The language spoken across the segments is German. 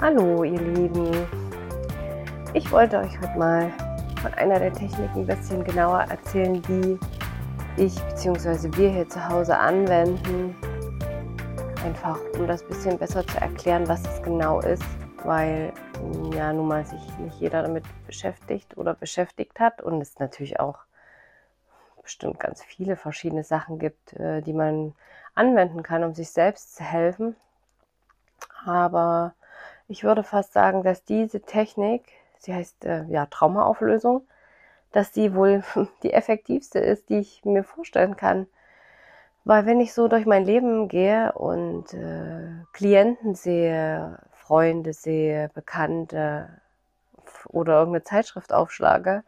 Hallo ihr Lieben, ich wollte euch heute mal von einer der Techniken ein bisschen genauer erzählen, die ich bzw. wir hier zu Hause anwenden. Einfach um das bisschen besser zu erklären, was es genau ist, weil ja nun mal sich nicht jeder damit beschäftigt oder beschäftigt hat und es natürlich auch bestimmt ganz viele verschiedene Sachen gibt, äh, die man anwenden kann, um sich selbst zu helfen. Aber ich würde fast sagen, dass diese Technik, sie heißt äh, ja Traumaauflösung, dass sie wohl die effektivste ist, die ich mir vorstellen kann. Weil wenn ich so durch mein Leben gehe und äh, Klienten sehe, Freunde sehe, Bekannte oder irgendeine Zeitschrift aufschlage,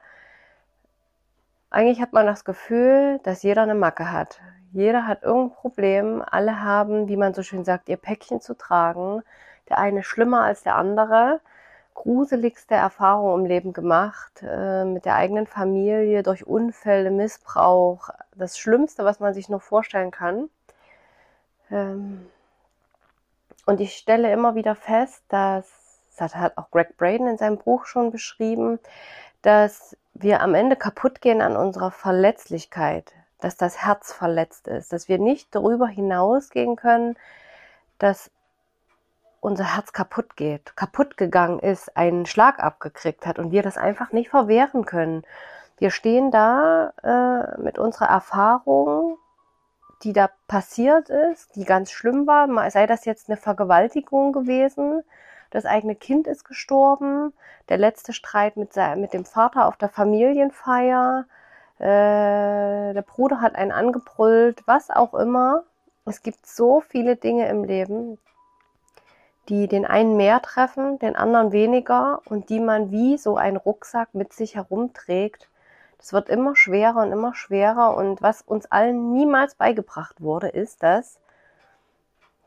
eigentlich hat man das Gefühl, dass jeder eine Macke hat. Jeder hat irgendein Problem. Alle haben, wie man so schön sagt, ihr Päckchen zu tragen der eine schlimmer als der andere, gruseligste Erfahrungen im Leben gemacht, äh, mit der eigenen Familie, durch Unfälle, Missbrauch, das Schlimmste, was man sich nur vorstellen kann. Ähm, und ich stelle immer wieder fest, dass, das hat auch Greg Braden in seinem Buch schon beschrieben, dass wir am Ende kaputt gehen an unserer Verletzlichkeit, dass das Herz verletzt ist, dass wir nicht darüber hinausgehen können, dass unser Herz kaputt geht, kaputt gegangen ist, einen Schlag abgekriegt hat und wir das einfach nicht verwehren können. Wir stehen da äh, mit unserer Erfahrung, die da passiert ist, die ganz schlimm war, sei das jetzt eine Vergewaltigung gewesen, das eigene Kind ist gestorben, der letzte Streit mit, mit dem Vater auf der Familienfeier, äh, der Bruder hat einen angebrüllt, was auch immer. Es gibt so viele Dinge im Leben, die den einen mehr treffen, den anderen weniger und die man wie so ein Rucksack mit sich herumträgt. Das wird immer schwerer und immer schwerer und was uns allen niemals beigebracht wurde, ist, dass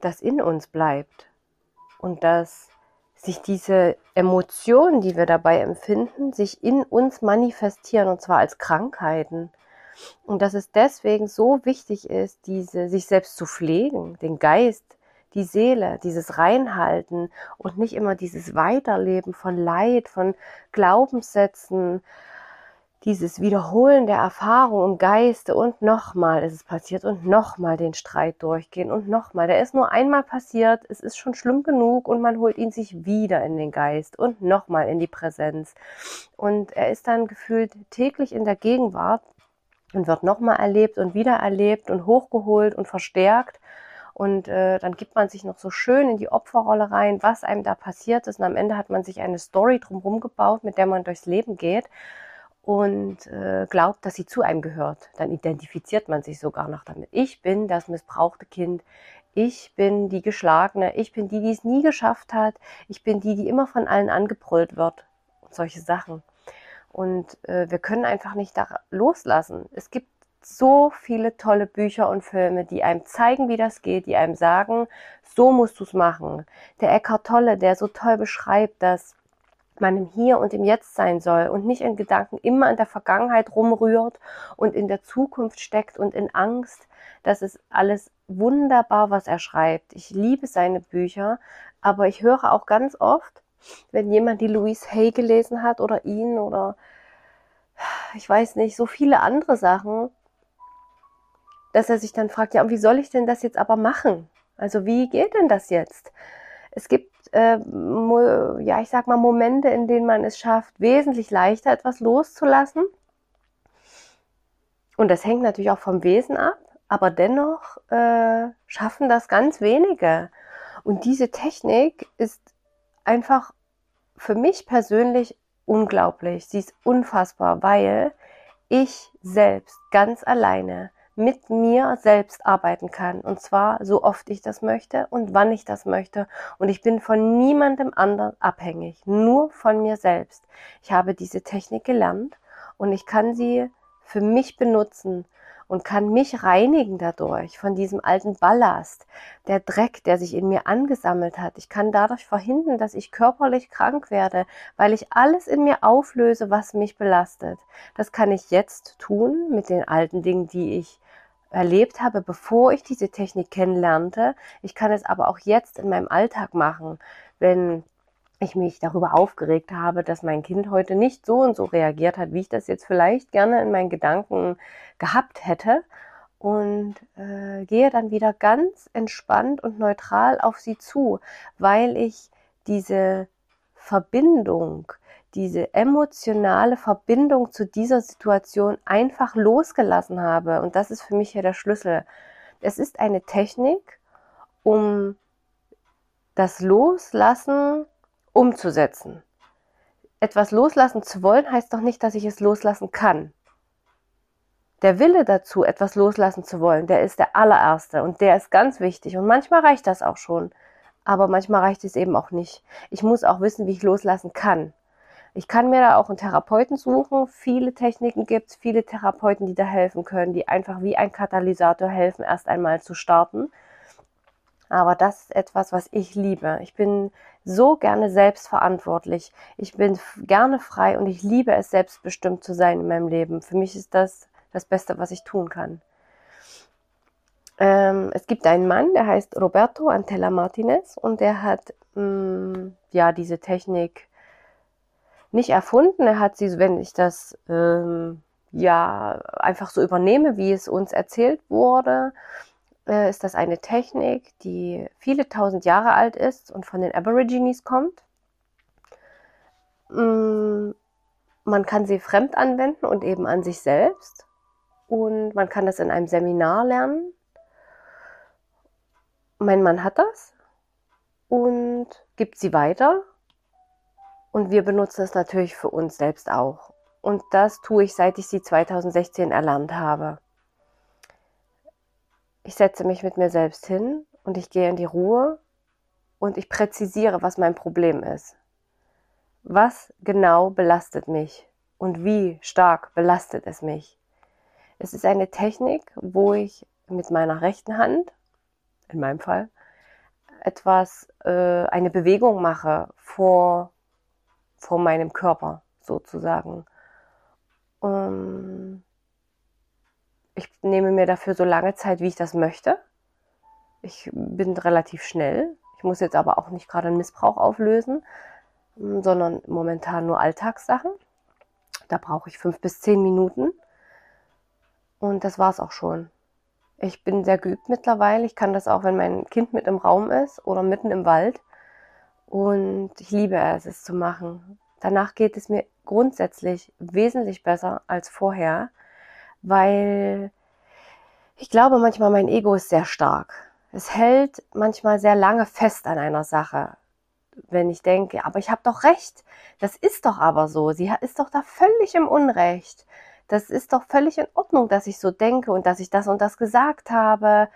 das in uns bleibt und dass sich diese Emotionen, die wir dabei empfinden, sich in uns manifestieren und zwar als Krankheiten. Und dass es deswegen so wichtig ist, diese sich selbst zu pflegen, den Geist die Seele, dieses Reinhalten und nicht immer dieses Weiterleben von Leid, von Glaubenssätzen, dieses Wiederholen der Erfahrung im Geiste und nochmal ist es passiert und nochmal den Streit durchgehen und nochmal. Der ist nur einmal passiert, es ist schon schlimm genug und man holt ihn sich wieder in den Geist und nochmal in die Präsenz. Und er ist dann gefühlt täglich in der Gegenwart und wird nochmal erlebt und wieder erlebt und hochgeholt und verstärkt. Und äh, dann gibt man sich noch so schön in die Opferrolle rein, was einem da passiert ist. Und am Ende hat man sich eine Story drumherum gebaut, mit der man durchs Leben geht und äh, glaubt, dass sie zu einem gehört. Dann identifiziert man sich sogar noch damit. Ich bin das missbrauchte Kind. Ich bin die Geschlagene. Ich bin die, die es nie geschafft hat. Ich bin die, die immer von allen angebrüllt wird. Und solche Sachen. Und äh, wir können einfach nicht da loslassen. Es gibt so viele tolle Bücher und Filme, die einem zeigen, wie das geht, die einem sagen, so musst du es machen. Der Eckhart Tolle, der so toll beschreibt, dass man im Hier und im Jetzt sein soll und nicht in Gedanken immer in der Vergangenheit rumrührt und in der Zukunft steckt und in Angst. Das ist alles wunderbar, was er schreibt. Ich liebe seine Bücher, aber ich höre auch ganz oft, wenn jemand die Louise Hay gelesen hat oder ihn oder ich weiß nicht, so viele andere Sachen, dass er sich dann fragt, ja, und wie soll ich denn das jetzt aber machen? Also wie geht denn das jetzt? Es gibt, äh, ja, ich sag mal, Momente, in denen man es schafft, wesentlich leichter etwas loszulassen. Und das hängt natürlich auch vom Wesen ab, aber dennoch äh, schaffen das ganz wenige. Und diese Technik ist einfach für mich persönlich unglaublich. Sie ist unfassbar, weil ich selbst ganz alleine mit mir selbst arbeiten kann. Und zwar so oft ich das möchte und wann ich das möchte. Und ich bin von niemandem anderen abhängig, nur von mir selbst. Ich habe diese Technik gelernt und ich kann sie für mich benutzen und kann mich reinigen dadurch von diesem alten Ballast, der Dreck, der sich in mir angesammelt hat. Ich kann dadurch verhindern, dass ich körperlich krank werde, weil ich alles in mir auflöse, was mich belastet. Das kann ich jetzt tun mit den alten Dingen, die ich erlebt habe, bevor ich diese Technik kennenlernte. Ich kann es aber auch jetzt in meinem Alltag machen, wenn ich mich darüber aufgeregt habe, dass mein Kind heute nicht so und so reagiert hat, wie ich das jetzt vielleicht gerne in meinen Gedanken gehabt hätte. Und äh, gehe dann wieder ganz entspannt und neutral auf sie zu, weil ich diese Verbindung, diese emotionale Verbindung zu dieser Situation einfach losgelassen habe. Und das ist für mich hier der Schlüssel. Es ist eine Technik, um das Loslassen umzusetzen. Etwas loslassen zu wollen, heißt doch nicht, dass ich es loslassen kann. Der Wille dazu, etwas loslassen zu wollen, der ist der allererste und der ist ganz wichtig. Und manchmal reicht das auch schon. Aber manchmal reicht es eben auch nicht. Ich muss auch wissen, wie ich loslassen kann. Ich kann mir da auch einen Therapeuten suchen. Viele Techniken gibt es, viele Therapeuten, die da helfen können, die einfach wie ein Katalysator helfen, erst einmal zu starten. Aber das ist etwas, was ich liebe. Ich bin so gerne selbstverantwortlich. Ich bin gerne frei und ich liebe es, selbstbestimmt zu sein in meinem Leben. Für mich ist das das Beste, was ich tun kann. Ähm, es gibt einen Mann, der heißt Roberto Antella Martinez und der hat mh, mm, ja diese Technik nicht erfunden. Er hat sie, wenn ich das ähm, ja einfach so übernehme, wie es uns erzählt wurde, äh, ist das eine Technik, die viele tausend Jahre alt ist und von den Aborigines kommt. Mm, man kann sie fremd anwenden und eben an sich selbst. Und man kann das in einem Seminar lernen. Mein Mann hat das und gibt sie weiter und wir benutzen es natürlich für uns selbst auch. Und das tue ich, seit ich sie 2016 erlernt habe. Ich setze mich mit mir selbst hin und ich gehe in die Ruhe und ich präzisiere, was mein Problem ist. Was genau belastet mich und wie stark belastet es mich? Es ist eine Technik, wo ich mit meiner rechten Hand, in meinem Fall, etwas, äh, eine Bewegung mache vor vor meinem Körper sozusagen. Um, ich nehme mir dafür so lange Zeit, wie ich das möchte. Ich bin relativ schnell. Ich muss jetzt aber auch nicht gerade einen Missbrauch auflösen, sondern momentan nur Alltagssachen. Da brauche ich fünf bis zehn Minuten. Und das war es auch schon. Ich bin sehr geübt mittlerweile. Ich kann das auch, wenn mein Kind mit im Raum ist oder mitten im Wald. Und ich liebe es, es zu machen. Danach geht es mir grundsätzlich wesentlich besser als vorher, weil ich glaube manchmal mein Ego ist sehr stark. Es hält manchmal sehr lange fest an einer Sache. Wenn ich denke, aber ich habe doch recht, das ist doch aber so, sie ist doch da völlig im Unrecht. Das ist doch völlig in Ordnung, dass ich so denke und dass ich das und das gesagt habe.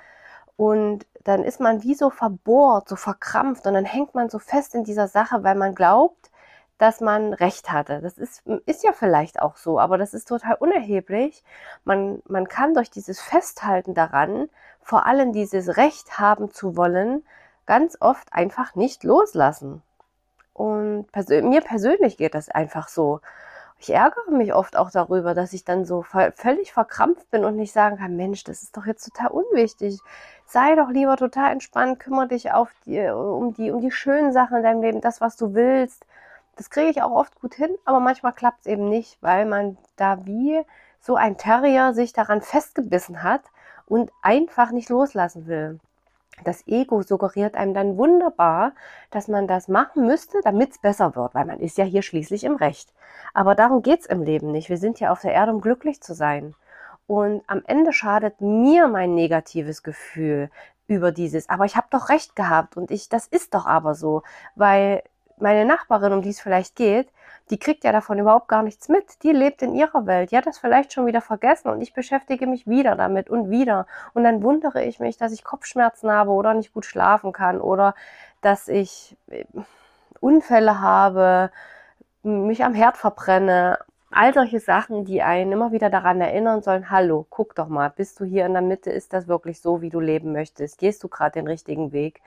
Und dann ist man wie so verbohrt, so verkrampft und dann hängt man so fest in dieser Sache, weil man glaubt, dass man recht hatte. Das ist, ist ja vielleicht auch so, aber das ist total unerheblich. Man, man kann durch dieses Festhalten daran, vor allem dieses Recht haben zu wollen, ganz oft einfach nicht loslassen. Und persö mir persönlich geht das einfach so ich ärgere mich oft auch darüber, dass ich dann so völlig verkrampft bin und nicht sagen kann, Mensch, das ist doch jetzt total unwichtig. Sei doch lieber total entspannt, kümmere dich auf die, um die, um die schönen Sachen in deinem Leben, das, was du willst. Das kriege ich auch oft gut hin, aber manchmal klappt es eben nicht, weil man da wie so ein Terrier sich daran festgebissen hat und einfach nicht loslassen will das Ego suggeriert einem dann wunderbar, dass man das machen müsste, damit es besser wird, weil man ist ja hier schließlich im Recht. Aber darum geht es im Leben nicht. Wir sind ja auf der Erde, um glücklich zu sein. Und am Ende schadet mir mein negatives Gefühl über dieses, aber ich habe doch recht gehabt und ich, das ist doch aber so, weil meine Nachbarin, um die es vielleicht geht, die kriegt ja davon überhaupt gar nichts mit. Die lebt in ihrer Welt. Die hat das vielleicht schon wieder vergessen und ich beschäftige mich wieder damit und wieder. Und dann wundere ich mich, dass ich Kopfschmerzen habe oder nicht gut schlafen kann oder dass ich äh, Unfälle habe, mich am Herd verbrenne. All solche Sachen, die einen immer wieder daran erinnern sollen, hallo, guck doch mal, bist du hier in der Mitte, ist das wirklich so, wie du leben möchtest? Gehst du gerade den richtigen Weg?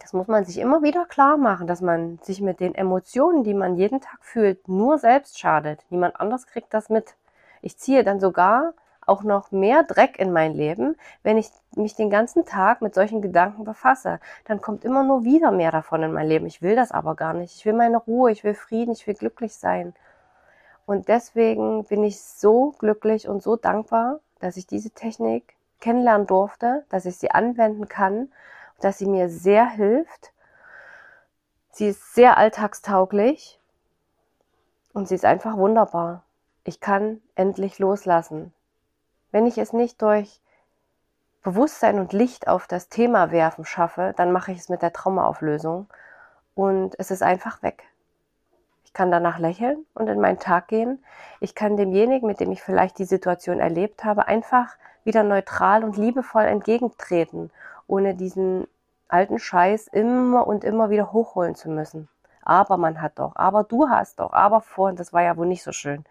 Das muss man sich immer wieder klar machen, dass man sich mit den Emotionen, die man jeden Tag fühlt, nur selbst schadet. Niemand anders kriegt das mit. Ich ziehe dann sogar auch noch mehr Dreck in mein Leben, wenn ich mich den ganzen Tag mit solchen Gedanken befasse. Dann kommt immer nur wieder mehr davon in mein Leben. Ich will das aber gar nicht. Ich will meine Ruhe, ich will Frieden, ich will glücklich sein. Und deswegen bin ich so glücklich und so dankbar, dass ich diese Technik kennenlernen durfte, dass ich sie anwenden kann, dass sie mir sehr hilft. Sie ist sehr alltagstauglich und sie ist einfach wunderbar. Ich kann endlich loslassen. Wenn ich es nicht durch Bewusstsein und Licht auf das Thema werfen schaffe, dann mache ich es mit der Traumaauflösung und es ist einfach weg. Ich kann danach lächeln und in meinen Tag gehen. Ich kann demjenigen, mit dem ich vielleicht die Situation erlebt habe, einfach wieder neutral und liebevoll entgegentreten, ohne diesen alten Scheiß immer und immer wieder hochholen zu müssen. Aber man hat doch, aber du hast doch, aber vorhin, das war ja wohl nicht so schön.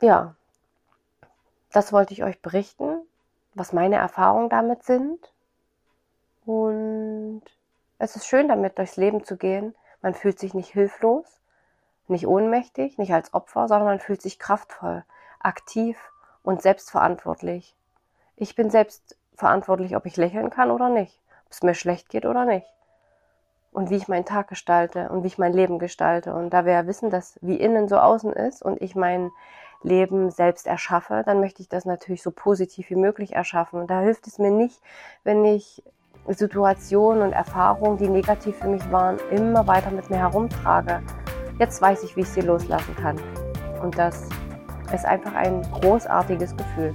Ja, das wollte ich euch berichten, was meine Erfahrungen damit sind. Und es ist schön, damit durchs Leben zu gehen. Man fühlt sich nicht hilflos, nicht ohnmächtig, nicht als Opfer, sondern man fühlt sich kraftvoll, aktiv und selbstverantwortlich. Ich bin selbst verantwortlich, ob ich lächeln kann oder nicht, ob es mir schlecht geht oder nicht. Und wie ich meinen Tag gestalte und wie ich mein Leben gestalte. Und da wir ja wissen, dass wie innen so außen ist und ich mein Leben selbst erschaffe, dann möchte ich das natürlich so positiv wie möglich erschaffen. Und da hilft es mir nicht, wenn ich Situationen und Erfahrungen, die negativ für mich waren, immer weiter mit mir herumtrage. Jetzt weiß ich, wie ich sie loslassen kann. Und das ist einfach ein großartiges Gefühl.